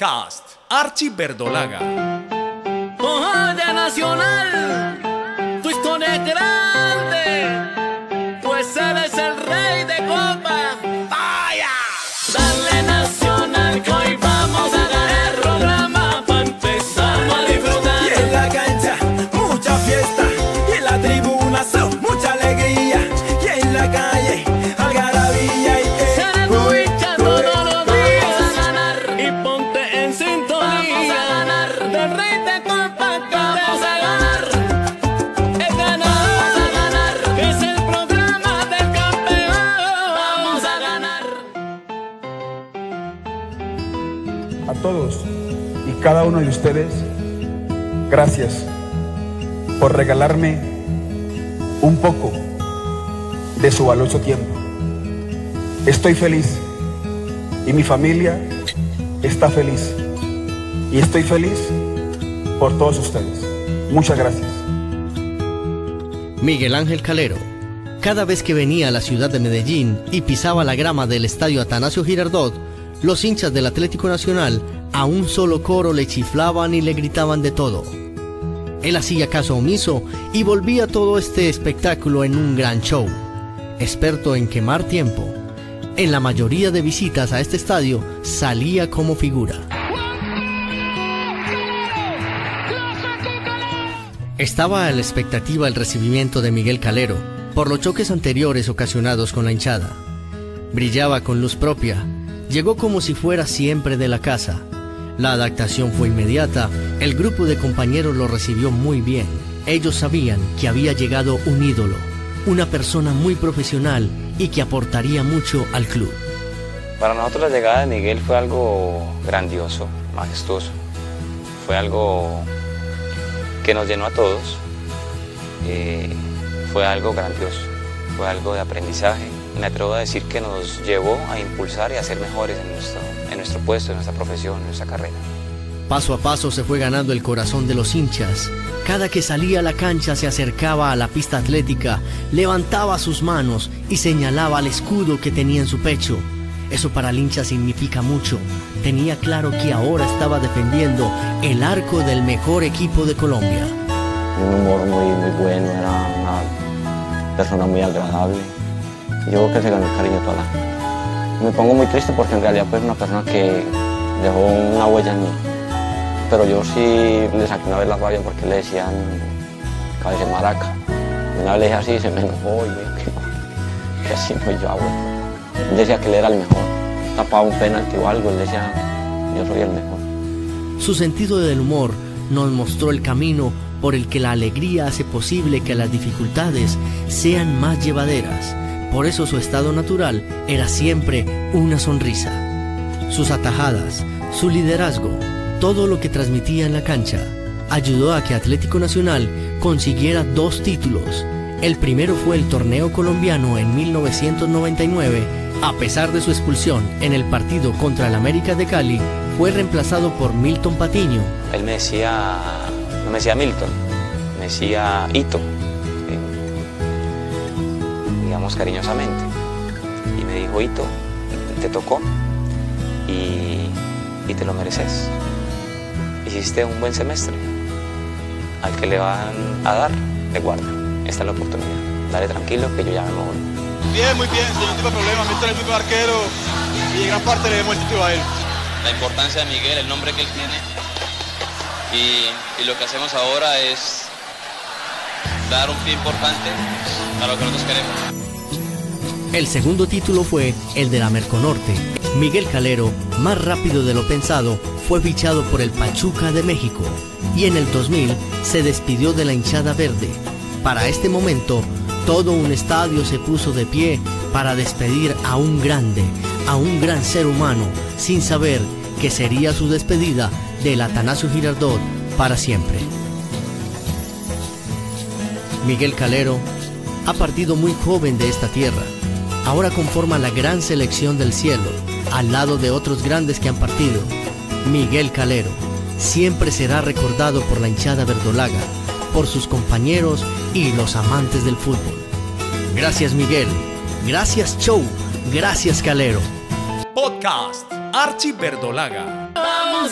Podcast Archie Verdolaga. de Nacional, todos y cada uno de ustedes, gracias por regalarme un poco de su valioso tiempo. Estoy feliz y mi familia está feliz. Y estoy feliz por todos ustedes. Muchas gracias. Miguel Ángel Calero. Cada vez que venía a la ciudad de Medellín y pisaba la grama del estadio Atanasio Girardot, los hinchas del Atlético Nacional a un solo coro le chiflaban y le gritaban de todo. Él hacía caso omiso y volvía todo este espectáculo en un gran show. Experto en quemar tiempo, en la mayoría de visitas a este estadio salía como figura. Estaba a la expectativa el recibimiento de Miguel Calero por los choques anteriores ocasionados con la hinchada. Brillaba con luz propia, llegó como si fuera siempre de la casa. La adaptación fue inmediata, el grupo de compañeros lo recibió muy bien. Ellos sabían que había llegado un ídolo, una persona muy profesional y que aportaría mucho al club. Para nosotros la llegada de Miguel fue algo grandioso, majestuoso. Fue algo que nos llenó a todos. Eh, fue algo grandioso, fue algo de aprendizaje. Me atrevo a decir que nos llevó a impulsar y a ser mejores en nuestro, en nuestro puesto, en nuestra profesión, en nuestra carrera. Paso a paso se fue ganando el corazón de los hinchas. Cada que salía a la cancha se acercaba a la pista atlética, levantaba sus manos y señalaba al escudo que tenía en su pecho. Eso para el hincha significa mucho. Tenía claro que ahora estaba defendiendo el arco del mejor equipo de Colombia. Un humor muy, muy bueno, era una persona muy agradable. Yo creo que se ganó el cariño toda la gente. Me pongo muy triste porque en realidad pues una persona que dejó una huella en mí. Pero yo sí le saqué una vez la rabia porque le decían cabeza maraca. Y una vez le dije así y se me enojó y me que así no yo hago. Decía que él era el mejor. Tapaba un penalti o algo, él decía yo soy el mejor. Su sentido del humor nos mostró el camino por el que la alegría hace posible que las dificultades sean más llevaderas. Por eso su estado natural era siempre una sonrisa. Sus atajadas, su liderazgo, todo lo que transmitía en la cancha, ayudó a que Atlético Nacional consiguiera dos títulos. El primero fue el torneo colombiano en 1999. A pesar de su expulsión en el partido contra el América de Cali, fue reemplazado por Milton Patiño, Él me decía, no me decía Milton, me decía Hito, eh, cariñosamente. Y me dijo, Hito, te tocó y, y te lo mereces. Hiciste un buen semestre. Al que le van a dar, le guarda. Esta es la oportunidad. Dale tranquilo que yo ya me voy. Bien, muy bien, sin ningún tipo de problema. Milton es muy buen arquero y gran parte le demos el título a él. la importancia de Miguel, el nombre que él tiene. Y, y lo que hacemos ahora es dar un pie importante a lo que nosotros queremos. El segundo título fue el de la Merconorte. Miguel Calero, más rápido de lo pensado, fue fichado por el Pachuca de México y en el 2000 se despidió de la hinchada verde. Para este momento, todo un estadio se puso de pie para despedir a un grande, a un gran ser humano, sin saber que sería su despedida del Atanasio Girardot para siempre. Miguel Calero ha partido muy joven de esta tierra. Ahora conforma la gran selección del cielo, al lado de otros grandes que han partido. Miguel Calero siempre será recordado por la hinchada verdolaga, por sus compañeros y los amantes del fútbol. Gracias Miguel, gracias Show, gracias Calero. Podcast Archie Verdolaga. Vamos